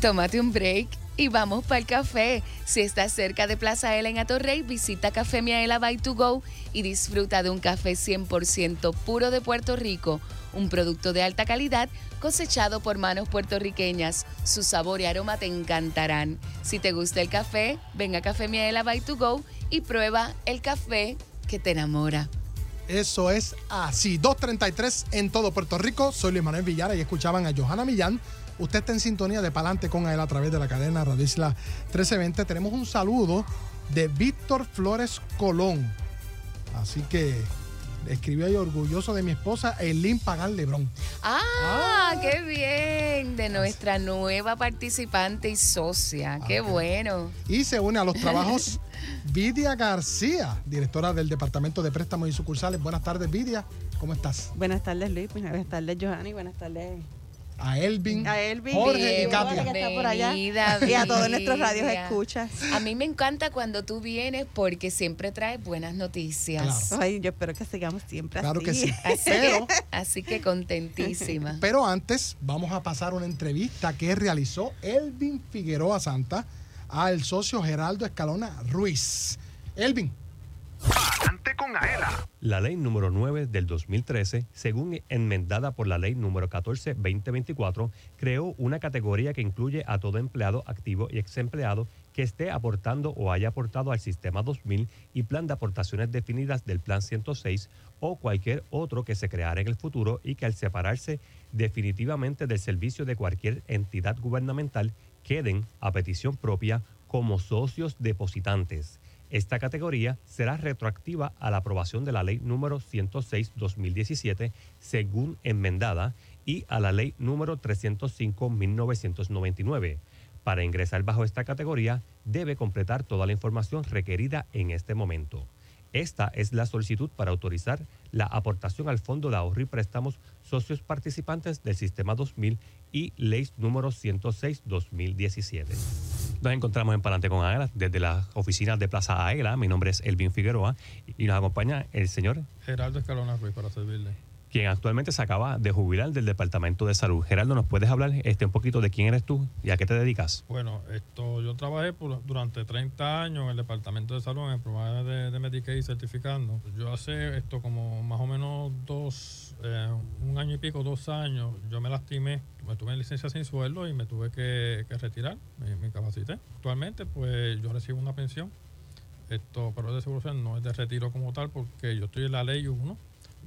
Tómate un break y vamos para el café. Si estás cerca de Plaza Ela en visita Café Miaela by to go y disfruta de un café 100% puro de Puerto Rico, un producto de alta calidad cosechado por manos puertorriqueñas. Su sabor y aroma te encantarán. Si te gusta el café, ven a Café Miaela by to go y prueba el café que te enamora. Eso es así. 2.33 en todo Puerto Rico. Soy Luis Manuel Villara y escuchaban a Johanna Millán. Usted está en sintonía de Palante con él a través de la cadena Radio Isla 1320. Tenemos un saludo de Víctor Flores Colón. Así que escribió ahí orgulloso de mi esposa, Eileen Pagan Lebrón. ¡Ah! ¡Qué bien! De nuestra nueva participante y socia. ¡Qué bueno! Y se une a los trabajos [laughs] Vidia García, directora del Departamento de Préstamos y Sucursales. Buenas tardes, Vidia. ¿Cómo estás? Buenas tardes, Luis. Buenas tardes, Johanny. Buenas tardes. A Elvin, A Elvin, Jorge y Katia. que está por allá. Bienvenida, [laughs] Y a todos nuestros radios escuchas. A mí me encanta cuando tú vienes porque siempre traes buenas noticias. Ay, yo espero que sigamos siempre Claro así. que sí. Así, Pero- así que contentísima. Pero antes vamos a pasar una entrevista que realizó Elvin Figueroa Santa al socio Geraldo Escalona Ruiz. Elvin. Con Aela. La ley número 9 del 2013, según enmendada por la ley número 14-2024, creó una categoría que incluye a todo empleado activo y exempleado que esté aportando o haya aportado al Sistema 2000 y plan de aportaciones definidas del Plan 106 o cualquier otro que se creara en el futuro y que al separarse definitivamente del servicio de cualquier entidad gubernamental queden a petición propia como socios depositantes. Esta categoría será retroactiva a la aprobación de la ley número 106-2017 según enmendada y a la ley número 305-1999. Para ingresar bajo esta categoría, debe completar toda la información requerida en este momento. Esta es la solicitud para autorizar la aportación al Fondo de Ahorro y Préstamos Socios Participantes del Sistema 2000 y Ley número 106-2017. Nos encontramos en Palante con Aela, desde las oficinas de Plaza Aela. Mi nombre es Elvin Figueroa y nos acompaña el señor Gerardo Escalona Ruiz para servirle. quien actualmente se acaba de jubilar del Departamento de Salud. Gerardo, ¿nos puedes hablar este, un poquito de quién eres tú y a qué te dedicas? Bueno, esto yo trabajé por- durante 30 años en el Departamento de Salud en el programa de, de Medicaid certificando. Yo hace esto como más o menos dos, eh, un año y pico, dos años, yo me lastimé, me tuve en licencia sin sueldo y me tuve que, retirar, me, me incapacité. Actualmente pues yo recibo una pensión, esto, pero de seguro no es de retiro como tal porque yo estoy en la ley 1.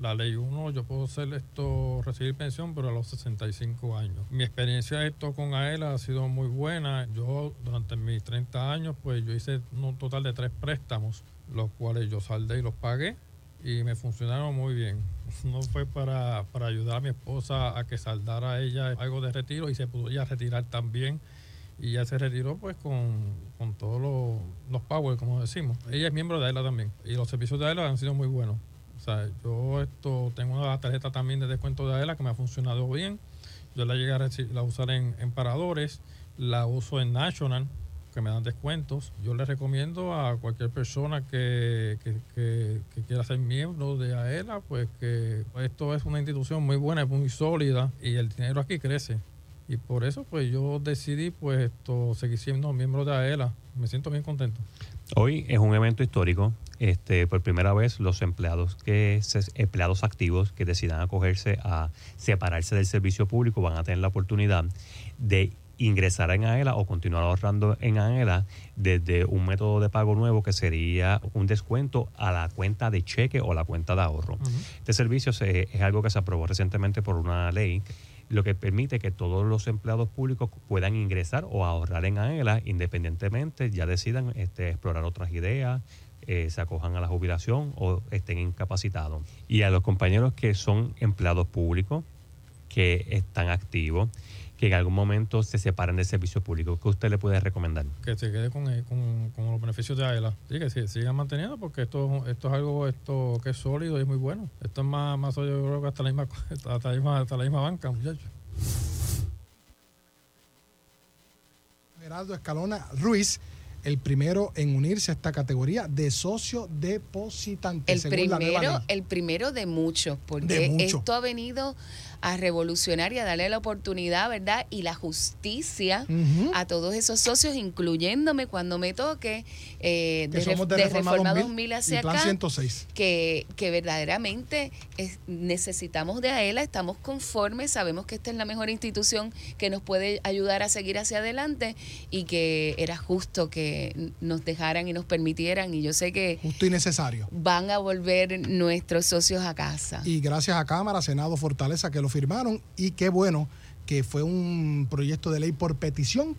La ley 1, yo puedo hacer esto, recibir pensión, pero a los 65 años. Mi experiencia esto con AELA ha sido muy buena. Yo, durante mis 30 años, pues yo hice un total de tres préstamos, los cuales yo saldé y los pagué y me funcionaron muy bien. No fue para, para ayudar a mi esposa a que saldara ella algo de retiro y se pudo ya retirar también. Y ya se retiró pues con, con todos los, los powers, como decimos. Ella es miembro de AELA también y los servicios de AELA han sido muy buenos. O sea, yo esto tengo una tarjeta también de descuento de AELA que me ha funcionado bien. Yo la llegué a, la usar en, en paradores, la uso en National, que me dan descuentos. Yo le recomiendo a cualquier persona que, que- que- quiera ser miembro de AELA, pues que esto es una institución muy buena, muy sólida y el dinero aquí crece. Y por eso pues yo decidí pues esto seguir siendo miembro de AELA. Me siento bien contento. Hoy es un evento histórico. Este, por primera vez, los empleados que empleados activos que decidan acogerse a separarse del servicio público van a tener la oportunidad de ingresar en AELA o continuar ahorrando en AELA desde un método de pago nuevo que sería un descuento a la cuenta de cheque o la cuenta de ahorro. Este servicio se- es algo que se aprobó recientemente por una ley, lo que permite que todos los empleados públicos puedan ingresar o ahorrar en AELA independientemente, ya decidan este, explorar otras ideas, eh, se acojan a la jubilación o estén incapacitados. Y a los compañeros que son empleados públicos, que están activos, que en algún momento se separen del servicio público, ¿qué usted le puede recomendar? que se quede con, eh, con- con los beneficios de AELA. Sí, que se sigan manteniendo porque esto, esto es algo esto que es sólido y muy bueno. Esto es más, más sólido yo creo que hasta la misma, [laughs] hasta la misma, hasta la misma banca, muchachos. Gerardo Escalona Ruiz, el primero en unirse a esta categoría de socio depositante. El primero, el primero de muchos, porque De esto ha venido a revolucionar y a darle la oportunidad, ¿verdad? Y la justicia a todos esos socios, incluyéndome cuando me toque eh, de, somos de de Reforma Reforma 2000 2000 hacia acá. 106. Que, que verdaderamente es- necesitamos de AELA, estamos conformes, sabemos que esta es la mejor institución que nos puede ayudar a seguir hacia adelante y que era justo que nos dejaran y nos permitieran y yo sé que Justo y necesario. van a volver nuestros socios a casa. Y gracias a Cámara, Senado, Fortaleza que lo firmaron. Y qué bueno que fue un proyecto de ley por petición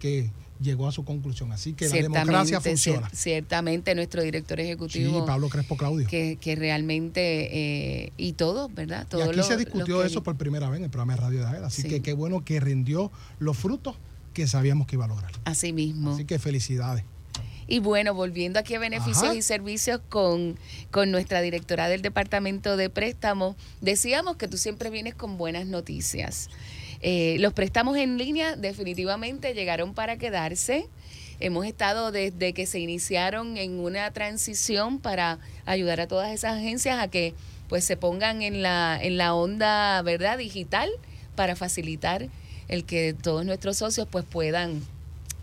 que llegó a su conclusión. Así que la democracia funciona. cier- ciertamente nuestro director Sí, ejecutivo Pablo Crespo Claudio. que, que realmente eh, y todos, ¿verdad? Y aquí los- se discutió eso por primera vez en el programa de Radio de AEL. Así Sí. que qué bueno que rindió los frutos que sabíamos que iba a lograr. Así mismo. Así que felicidades. Y bueno, volviendo aquí a beneficios Ajá. y servicios con, con nuestra directora del Departamento de Préstamos, decíamos que tú siempre vienes con buenas noticias. Eh, los préstamos en línea definitivamente llegaron para quedarse. Hemos estado desde que se iniciaron en una transición para ayudar a todas esas agencias a que pues se pongan en la, en la onda verdad digital para facilitar el que todos nuestros socios pues puedan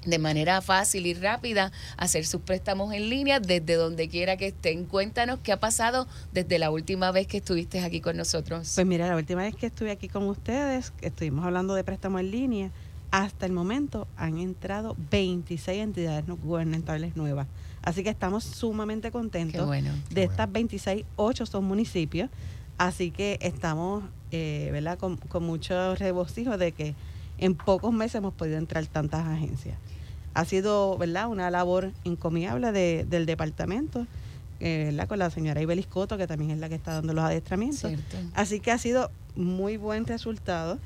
de manera fácil y rápida hacer sus préstamos en línea desde donde quiera que estén. Cuéntanos qué ha pasado desde la última vez que estuviste aquí con nosotros. Pues mira, la última vez que estuve aquí con ustedes, estuvimos hablando de préstamo en línea, hasta el momento han entrado 26 entidades no gubernamentales nuevas. Así que estamos sumamente contentos. Bueno. De estas 26, 8 son municipios. Así que estamos, eh, ¿verdad? Con, con mucho regocijo de que en pocos meses hemos podido entrar tantas agencias. Ha sido, ¿verdad? Una labor encomiable de- del departamento, eh, ¿verdad? Con la señora Ibelis Coto, que también es la que está dando los adiestramientos. Cierto. Así que ha sido muy buen resultado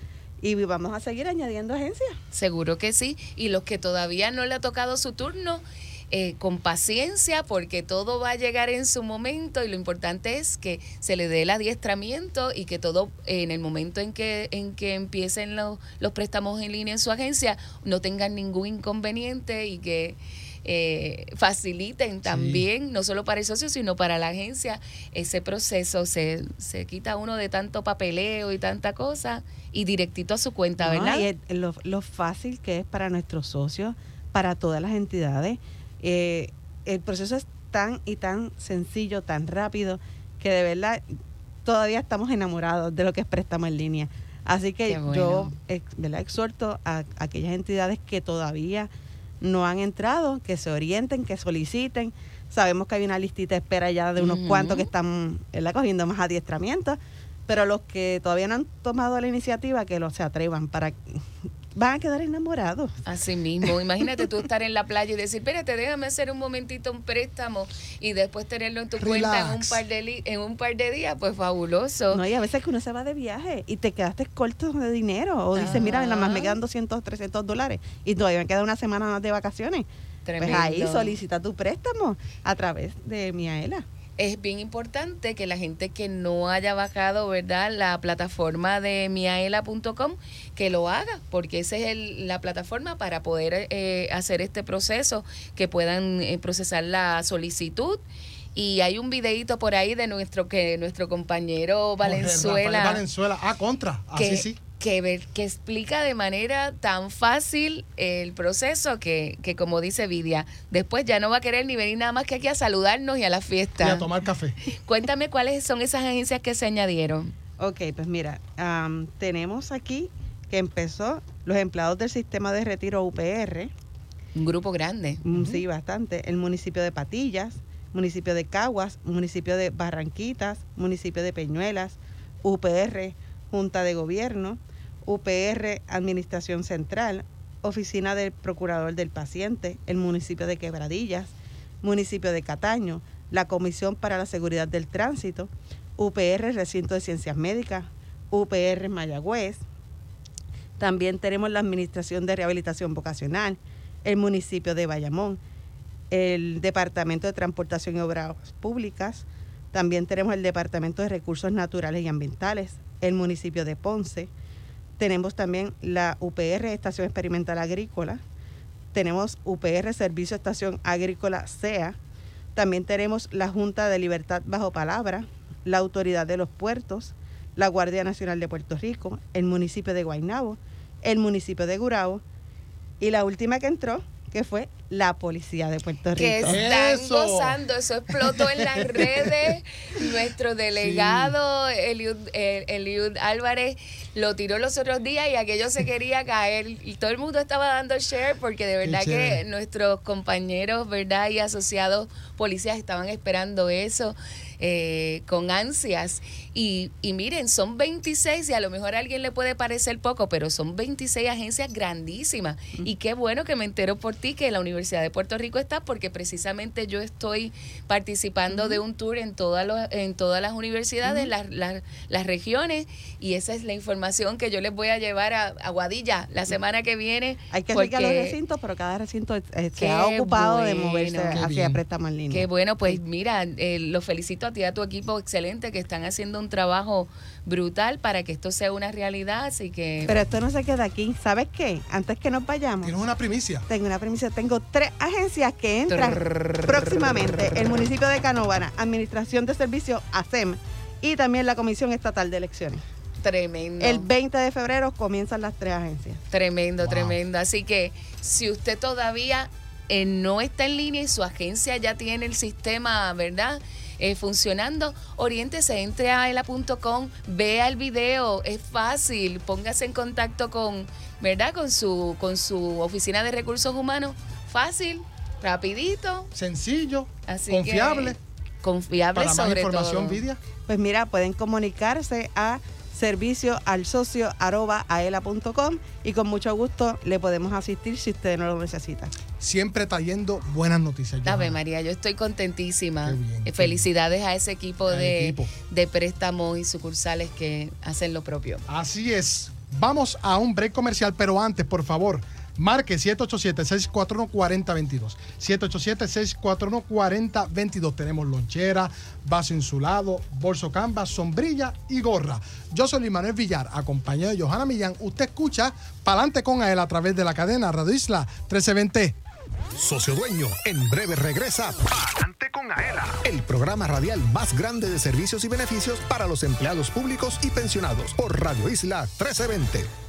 y vamos a seguir añadiendo agencias. Seguro que sí. Y los que todavía no le ha tocado su turno, eh, con paciencia, porque todo va a llegar en su momento y lo importante es que se le dé el adiestramiento y que todo eh, en el momento en que, en que empiecen los, los préstamos en línea en su agencia no tengan ningún inconveniente y que eh, faciliten también, no solo para el socio, sino para la agencia, ese proceso. Se, se quita uno de tanto papeleo y tanta cosa y directito a su cuenta, ¿no? ¿verdad? Y el- lo, lo fácil que es para nuestros socios, para todas las entidades. Eh, el proceso es tan y tan sencillo, tan rápido, que de verdad todavía estamos enamorados de lo que es préstamo en línea. Así que bueno. yo ¿verdad? exhorto a, a aquellas entidades que todavía no han entrado, que se orienten, que soliciten. Sabemos que hay una listita de espera ya de unos cuantos que están ¿verdad? cogiendo más adiestramientos, pero los que todavía no han tomado la iniciativa, que lo se atrevan para van a quedar enamorados. Así mismo, imagínate tú estar en la playa y decir, espérate, déjame hacer un momentito un préstamo y después tenerlo en tu cuenta en un Relax. par de li- en un par de días, pues fabuloso. No, y a veces que uno se va de viaje y te quedaste corto de dinero o dices, mira, nada más me Ajá. quedan 200, 300 dólares y todavía me queda una semana más de vacaciones. Tremendo. Pues ahí solicita tu préstamo a través de Miaela. Es bien importante que la gente que no haya bajado, ¿verdad? La plataforma de miaela.com, que lo haga, porque esa es el- la plataforma para poder eh, hacer este proceso, que puedan eh, procesar la solicitud. Y hay un videito por ahí de nuestro que nuestro compañero Valenzuela. Valenzuela. Ah, contra. Así que, sí. Que, ver- que explica de manera tan fácil el proceso que, que como dice Vidia, después ya no va a querer ni venir nada más que aquí a saludarnos y a la fiesta. Y a tomar café. [laughs] Cuéntame cuáles son esas agencias que se añadieron. Ok, pues mira, am, tenemos aquí que empezó los empleados del sistema de retiro UPR. Un grupo grande. Mm, Sí, bastante. El municipio de Patillas, municipio de Caguas, municipio de Barranquitas, municipio de Peñuelas, UPR, Junta de Gobierno, UPR, Administración Central, Oficina del Procurador del Paciente, el municipio de Quebradillas, municipio de Cataño, la Comisión para la Seguridad del Tránsito, UPR, Recinto de Ciencias Médicas, UPR Mayagüez, también tenemos la Administración de Rehabilitación Vocacional, el municipio de Bayamón, el Departamento de Transportación y Obras Públicas, también tenemos el Departamento de Recursos Naturales y Ambientales, el municipio de Ponce, tenemos también la UPR Estación Experimental Agrícola, tenemos UPR Servicio Estación Agrícola SEA, también tenemos la Junta de Libertad Bajo Palabra, la Autoridad de los Puertos, la Guardia Nacional de Puerto Rico, el municipio de Guaynabo, el municipio de Gurabo. Y la última que entró, que fue la Policía de Puerto Que Rico. están gozando, eso explotó en las [laughs] redes. Nuestro delegado Eliud, eh, Eliud Álvarez lo tiró los otros días y aquello se quería caer. Y todo el mundo estaba dando share porque de verdad que nuestros compañeros, ¿verdad? Y asociados policías estaban esperando eso eh, con ansias. Y, y miren, son 26 y a lo mejor a alguien le puede parecer poco, pero son 26 agencias grandísimas. Y qué bueno que me entero por ti que la Universidad de Puerto Rico está, porque precisamente yo estoy participando de un tour en, todas los, en todas las universidades, las, las, las regiones, y esa es la información que yo les voy a llevar a, a Guadilla la semana que viene. Hay que porque- a los recintos, pero cada recinto eh, se Qué ha ocupado de moverse hacia préstamo en línea. Qué bueno, pues mira, eh, los felicito a ti y a tu equipo excelente que están haciendo un trabajo brutal para que esto sea una realidad, así que... Pero esto no se queda aquí. ¿Sabes qué? Antes que nos vayamos. Tienes una primicia. Tengo una primicia. Tengo tres agencias que entran próximamente. El municipio de Canóvana, Administración de Servicios, ASEM, y también la Comisión Estatal de Elecciones. Tremendo. El 20 de febrero comienzan las tres agencias. Tremendo, tremendo. Así que si usted todavía eh, no está en línea y su agencia ya tiene el sistema, ¿verdad? Eh, funcionando, oriéntese, entre a aela.com, vea el video, es fácil, póngase en contacto con, ¿verdad? Con su, con su oficina de recursos humanos, fácil, rapidito. Sencillo, Así confiable. que- confiable Para más sobre información, todo. Vidia. Pues mira, pueden comunicarse a servicio al socio arroba aela.com y con mucho gusto le podemos asistir si usted no lo necesita. Siempre trayendo buenas noticias. Ave. María, yo estoy contentísima. Bien, Eh, Felicidades a ese equipo de, equipo. de préstamos y sucursales que hacen lo propio. Así es. Vamos a un break comercial, pero antes, por favor, marque 787-641-4022. 787-641-4022. Tenemos lonchera, vaso insulado, bolso canvas, sombrilla y gorra. Yo soy Luis Manuel Villar, acompañado de Johanna Millán. Usted escucha Palante con él a través de la cadena Radio Isla 1320. Socio Dueño, en breve regresa Palante con Aela, el programa radial más grande de servicios y beneficios para los empleados públicos y pensionados por Radio Isla 1320.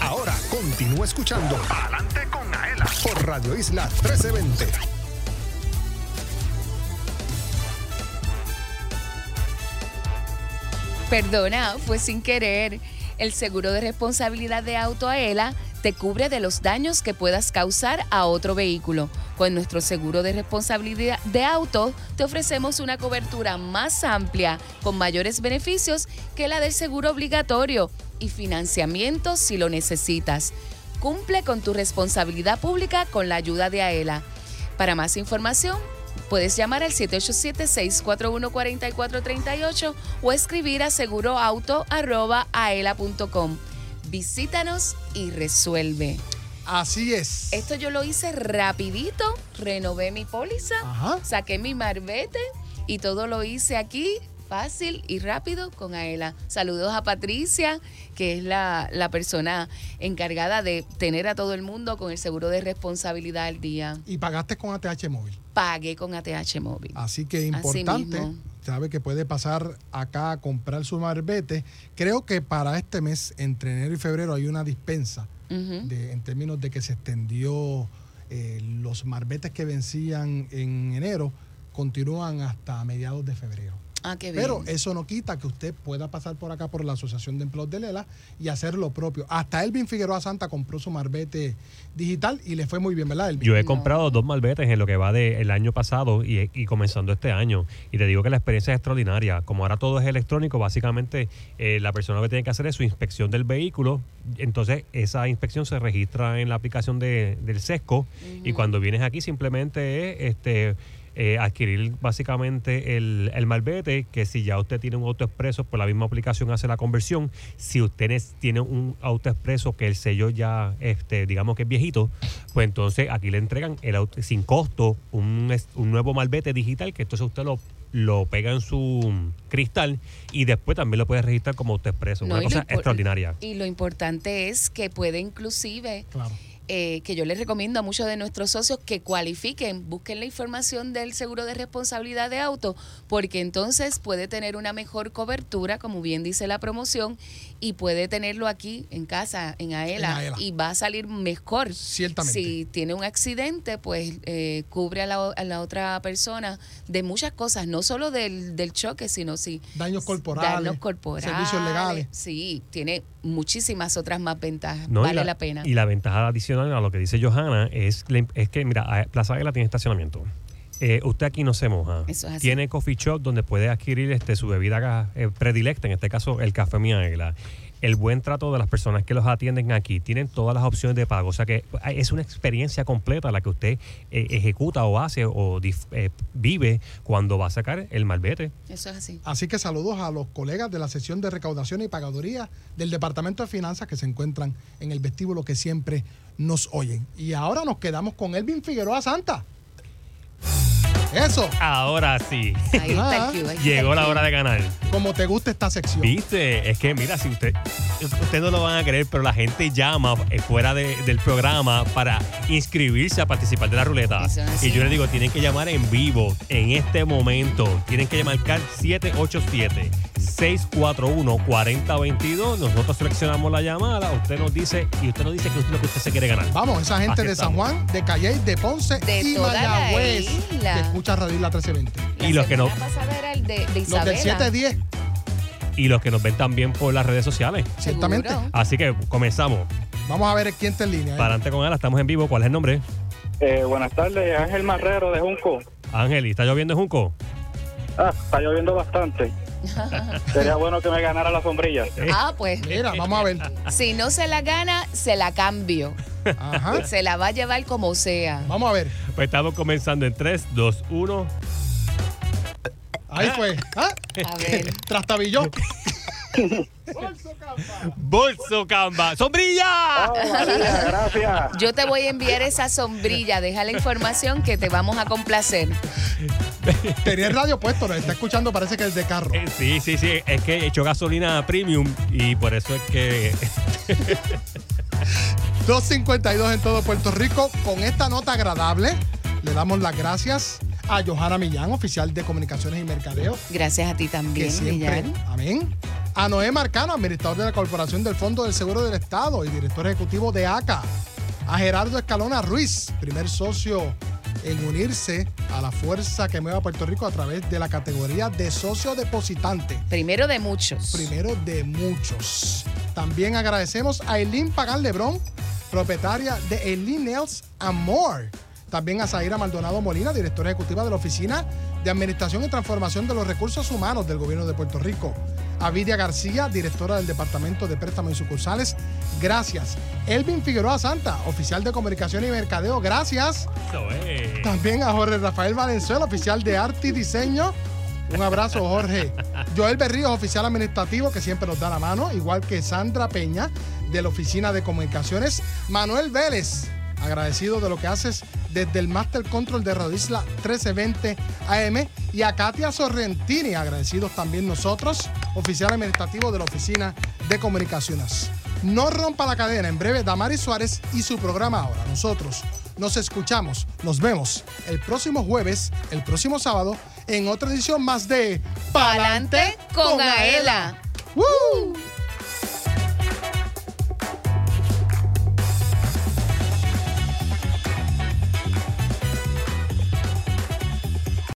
Ahora continúa escuchando Palante con Aela por Radio Isla 1320. Perdona, fue sin querer. El seguro de responsabilidad de auto AELA te cubre de los daños que puedas causar a otro vehículo. Con nuestro seguro de responsabilidad de auto te ofrecemos una cobertura más amplia con mayores beneficios que la del seguro obligatorio y financiamiento si lo necesitas. Cumple con tu responsabilidad pública con la ayuda de AELA. Para más información, puedes llamar al 787-641-4438 o escribir a seguroauto.aela.com. Visítanos y resuelve. Así es. Esto yo lo hice rapidito, renové mi póliza, saqué mi marbete y todo lo hice aquí fácil y rápido con Aela. Saludos a Patricia, que es la, la persona encargada de tener a todo el mundo con el seguro de responsabilidad al día. Y pagaste con ATH móvil. Pagué con ATH móvil. Así que importante, mismo. Sabe que puede pasar acá a comprar su marbete. Creo que para este mes, entre enero y febrero, hay una dispensa de- en términos de que se extendió eh, los marbetes que vencían en enero, continúan hasta mediados de febrero. Ah, qué Pero eso no quita que usted pueda pasar por acá por la Asociación de Empleos de Lela y hacer lo propio. Hasta Elvin Figueroa Santa compró su marbete digital y le fue muy bien, ¿verdad, Elvin? Yo he comprado dos malbetes en lo que va del año pasado y, y comenzando este año. Y te digo que la experiencia es extraordinaria. Como ahora todo es electrónico, básicamente eh, la persona lo que tiene que hacer es su inspección del vehículo. Entonces, esa inspección se registra en la aplicación de- del SESCO. Y cuando vienes aquí, simplemente es este. Eh, adquirir básicamente el, el malvete, que si ya usted tiene un auto expreso, pues la misma aplicación hace la conversión. Si usted es- tiene un auto expreso que el sello ya, este, digamos que es viejito, pues entonces aquí le entregan el auto, sin costo un, un nuevo malvete digital que entonces usted lo, lo pega en su cristal y después también lo puede registrar como auto expreso. No, Una cosa extraordinaria. Y lo importante es que puede inclusive, eh, que yo les recomiendo a muchos de nuestros socios que cualifiquen, busquen la información del seguro de responsabilidad de auto, porque entonces puede tener una mejor cobertura, como bien dice la promoción, y puede tenerlo aquí en casa, en AELA, En AELA. y va a salir mejor. Ciertamente. Si tiene un accidente, pues eh, cubre a la, a la otra persona de muchas cosas, no solo del, del choque, sino si Daños corporales, daños corporales, servicios legales. Sí, tiene muchísimas otras más ventajas. No, vale la, la, pena. Y la ventaja adicional a lo que dice Johanna es, es que, mira, a- Plaza Águila tiene estacionamiento. Eh, usted aquí no se moja. Eso es así. Tiene coffee shop donde puede adquirir este, su bebida eh, predilecta, en este caso el café Mi Águila. El buen trato de las personas que los atienden aquí. Tienen todas las opciones de pago. O sea que es una experiencia completa la que usted eh, ejecuta o hace o dif- eh, vive cuando va a sacar el malvete. Eso es así. Así que saludos a los colegas de la sección de recaudación y pagaduría del Departamento de Finanzas que se encuentran en el vestíbulo que siempre nos oyen. Y ahora nos quedamos con Elvin Figueroa Santa. Eso. Ahora sí. Ahí está el cue, ahí está Llegó el la cue. hora de ganar. Como te gusta esta sección. Viste, es que mira, si usted, ustedes no lo van a creer, pero la gente llama eh, fuera de- del programa para inscribirse a participar de la ruleta. Eso es así. Y yo les digo, tienen que llamar en vivo, en este momento. Tienen que marcar 787-641-4022. Nosotros seleccionamos la llamada, usted nos dice y usted nos dice que es lo que usted se quiere ganar. Vamos, esa gente Aquí de San estamos. Juan, de Calle, de Ponce De y toda la Mayagüez. Isla. Que escucha Radio Isla 1320. Y los que no, La pasada era el de, de Los Isabela. del 710. y los que nos ven también por las redes sociales. Ciertamente. Así que comenzamos. Vamos a ver quién está en línea. ¿eh? Para adelante con Ana, estamos en vivo. ¿Cuál es el nombre? Eh, buenas tardes, Ángel Marrero de Junco. Ángel, ¿y está lloviendo en Junco? Ah, está lloviendo bastante. [laughs] Sería bueno que me ganara la sombrilla. Ah, pues. Mira, vamos a ver. Si no se la gana, se la cambio. Ajá. Se la va a llevar como sea. Vamos a ver. Pues estamos comenzando en 3, 2, 1. Ahí fue. ¿Ah? A ver. [laughs] Trastabilló. Bolso Camba. ¡Sombrilla! gracias. Yo te voy a enviar esa sombrilla. Deja la información que te vamos a complacer. Tenía el radio puesto, lo está escuchando, parece que es de carro. Eh, Sí, sí, sí. Es que he hecho gasolina premium y por eso es que. [laughs] 252 en todo Puerto Rico. Con esta nota agradable, le damos las gracias a Johanna Millán, oficial de Comunicaciones y Mercadeo. Gracias a ti también, que siempre, Millán. amén. A Noé Marcano, administrador de la Corporación del Fondo del Seguro del Estado y director ejecutivo de ACA. A Gerardo Escalona Ruiz, primer socio en unirse a la fuerza que mueve a Puerto Rico a través de la categoría de socio depositante. Primero de muchos. Primero de muchos. También agradecemos a Eileen Pagan Lebrón, propietaria de Eileen Nails and More. También a Zaira Maldonado Molina, directora ejecutiva de la Oficina de Administración y Transformación de los Recursos Humanos del Gobierno de Puerto Rico. A Vidia García, directora del Departamento de Préstamos y Sucursales. Gracias. Elvin Figueroa Santa, oficial de Comunicación y Mercadeo. Gracias. Es. También a Jorge Rafael Valenzuela, oficial de Arte y Diseño. Un abrazo, Jorge. Joel Berríos, oficial administrativo, que siempre nos da la mano, igual que Sandra Peña, de la Oficina de Comunicaciones. Manuel Vélez, agradecido de lo que haces desde el Master Control de Radio Isla 1320 AM. Y a Katia Sorrentini, agradecidos también nosotros, oficial administrativo de la Oficina de Comunicaciones. No rompa la cadena. En breve, Damaris Suárez y su programa ahora. Nosotros nos escuchamos, nos vemos el próximo jueves, el próximo sábado, en otra edición más de Pa'lante con Aela. ¡Woo!